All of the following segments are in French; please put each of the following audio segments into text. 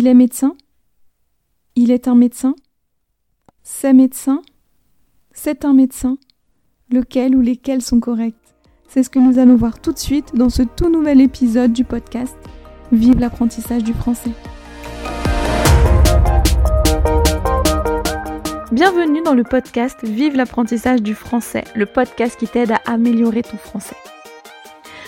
Il est médecin? Il est un médecin? C'est médecin? C'est un médecin? Lequel ou lesquels sont corrects? C'est ce que nous allons voir tout de suite dans ce tout nouvel épisode du podcast Vive l'apprentissage du français. Bienvenue dans le podcast Vive l'apprentissage du français, le podcast qui t'aide à améliorer ton français.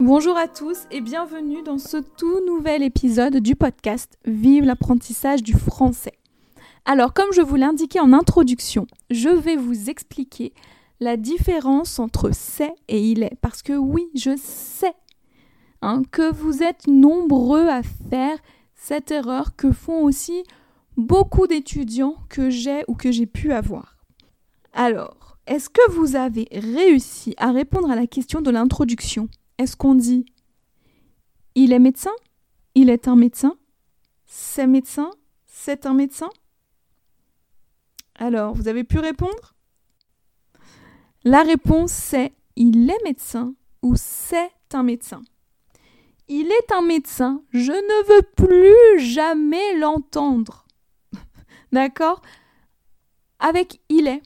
Bonjour à tous et bienvenue dans ce tout nouvel épisode du podcast Vive l'apprentissage du français. Alors comme je vous l'indiquais en introduction, je vais vous expliquer la différence entre c'est et il est. Parce que oui, je sais hein, que vous êtes nombreux à faire cette erreur que font aussi beaucoup d'étudiants que j'ai ou que j'ai pu avoir. Alors, est-ce que vous avez réussi à répondre à la question de l'introduction? Est-ce qu'on dit il est médecin Il est un médecin C'est médecin C'est un médecin? Alors, vous avez pu répondre? La réponse c'est il est médecin ou c'est un médecin? Il est un médecin, je ne veux plus jamais l'entendre. D'accord? Avec il est,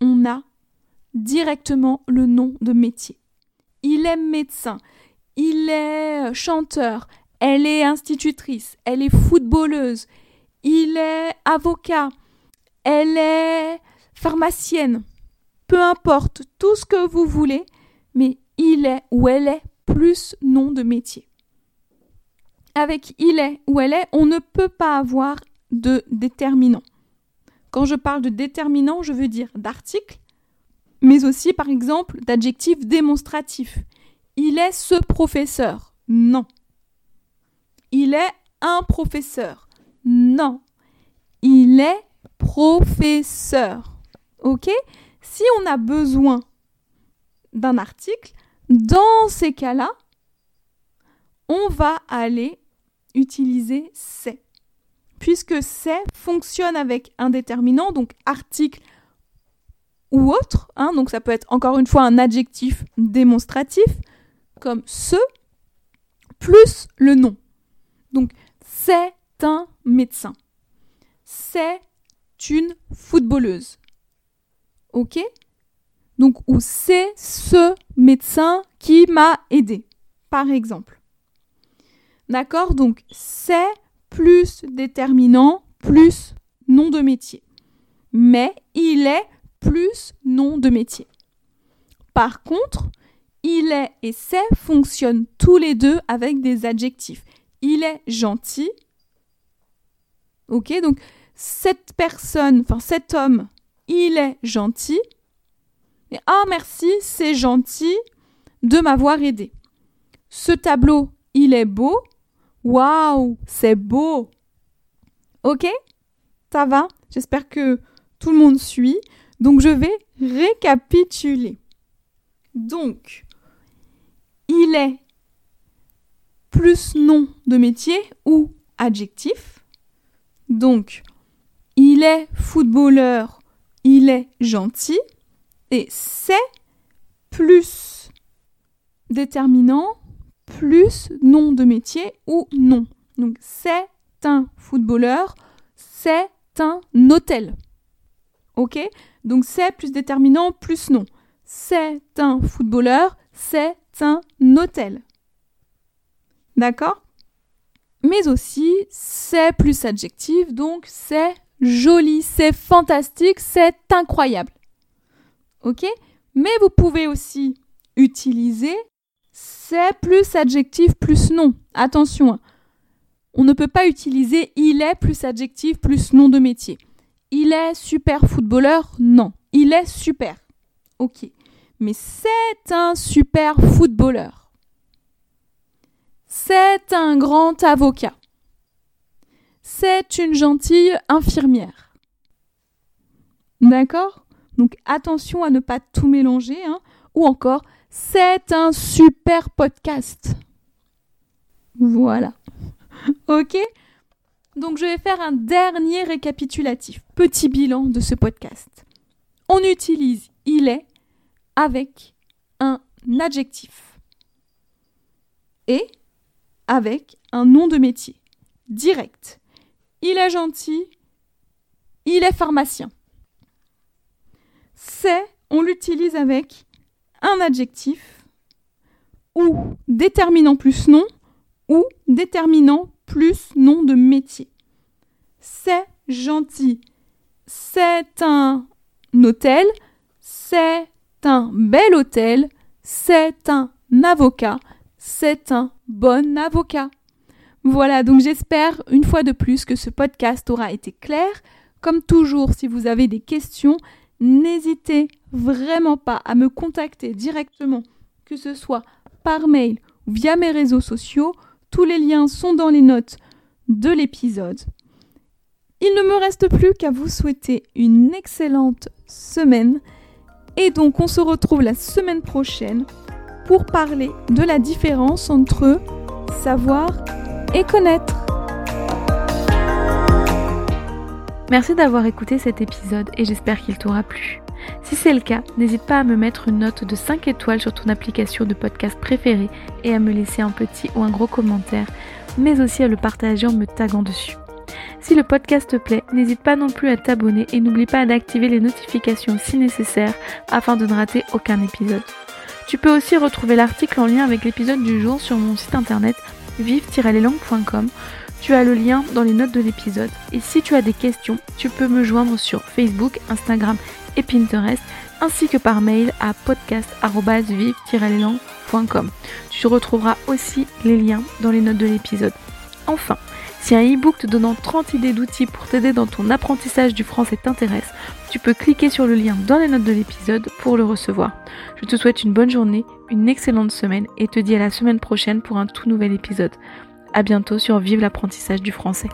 on a directement le nom de métier il est médecin, il est chanteur, elle est institutrice, elle est footballeuse, il est avocat, elle est pharmacienne, peu importe, tout ce que vous voulez, mais il est ou elle est plus nom de métier. Avec il est ou elle est, on ne peut pas avoir de déterminant. Quand je parle de déterminant, je veux dire d'article, mais aussi par exemple d'adjectifs démonstratifs. Il est ce professeur. Non. Il est un professeur. Non. Il est professeur. OK? Si on a besoin d'un article, dans ces cas-là, on va aller utiliser c'est. Puisque c'est fonctionne avec un déterminant, donc article ou autre. Hein, donc ça peut être encore une fois un adjectif démonstratif, comme ce, plus le nom. Donc c'est un médecin. C'est une footballeuse. Ok? Donc, ou c'est ce médecin qui m'a aidé, par exemple. D'accord? Donc, c'est plus déterminant, plus nom de métier. Mais il est plus nom de métier. Par contre, il est et c'est fonctionnent tous les deux avec des adjectifs. Il est gentil. Ok, donc cette personne, enfin cet homme, il est gentil. Et ah merci, c'est gentil de m'avoir aidé. Ce tableau, il est beau. Waouh, c'est beau. Ok Ça va J'espère que tout le monde suit. Donc je vais récapituler. Donc, il est plus nom de métier ou adjectif. Donc, il est footballeur, il est gentil. Et c'est plus déterminant, plus nom de métier ou nom. Donc, c'est un footballeur, c'est un hôtel. Ok? Donc c'est plus déterminant plus non. C'est un footballeur, c'est un hôtel. D'accord? Mais aussi c'est plus adjectif, donc c'est joli, c'est fantastique, c'est incroyable. Ok? Mais vous pouvez aussi utiliser c'est plus adjectif plus nom. Attention, hein. on ne peut pas utiliser il est plus adjectif plus nom de métier. Il est super footballeur? Non. Il est super. Ok. Mais c'est un super footballeur. C'est un grand avocat. C'est une gentille infirmière. D'accord? Donc attention à ne pas tout mélanger. Hein. Ou encore, c'est un super podcast. Voilà. ok? Donc je vais faire un dernier récapitulatif, petit bilan de ce podcast. On utilise il est avec un adjectif et avec un nom de métier direct. Il est gentil, il est pharmacien. C'est, on l'utilise avec un adjectif ou déterminant plus nom ou déterminant plus nom de métier. C'est gentil. C'est un hôtel. C'est un bel hôtel. C'est un avocat. C'est un bon avocat. Voilà, donc j'espère une fois de plus que ce podcast aura été clair. Comme toujours, si vous avez des questions, n'hésitez vraiment pas à me contacter directement, que ce soit par mail ou via mes réseaux sociaux. Tous les liens sont dans les notes de l'épisode. Il ne me reste plus qu'à vous souhaiter une excellente semaine. Et donc on se retrouve la semaine prochaine pour parler de la différence entre savoir et connaître. Merci d'avoir écouté cet épisode et j'espère qu'il t'aura plu. Si c'est le cas, n'hésite pas à me mettre une note de 5 étoiles sur ton application de podcast préférée et à me laisser un petit ou un gros commentaire, mais aussi à le partager en me taguant dessus. Si le podcast te plaît, n'hésite pas non plus à t'abonner et n'oublie pas d'activer les notifications si nécessaire afin de ne rater aucun épisode. Tu peux aussi retrouver l'article en lien avec l'épisode du jour sur mon site internet vive-leslangues.com. Tu as le lien dans les notes de l'épisode. Et si tu as des questions, tu peux me joindre sur Facebook, Instagram Pinterest, ainsi que par mail à podcast.vive-leslangues.com. Tu retrouveras aussi les liens dans les notes de l'épisode. Enfin, si un e-book te donnant 30 idées d'outils pour t'aider dans ton apprentissage du français t'intéresse, tu peux cliquer sur le lien dans les notes de l'épisode pour le recevoir. Je te souhaite une bonne journée, une excellente semaine et te dis à la semaine prochaine pour un tout nouvel épisode. A bientôt sur Vive l'apprentissage du français.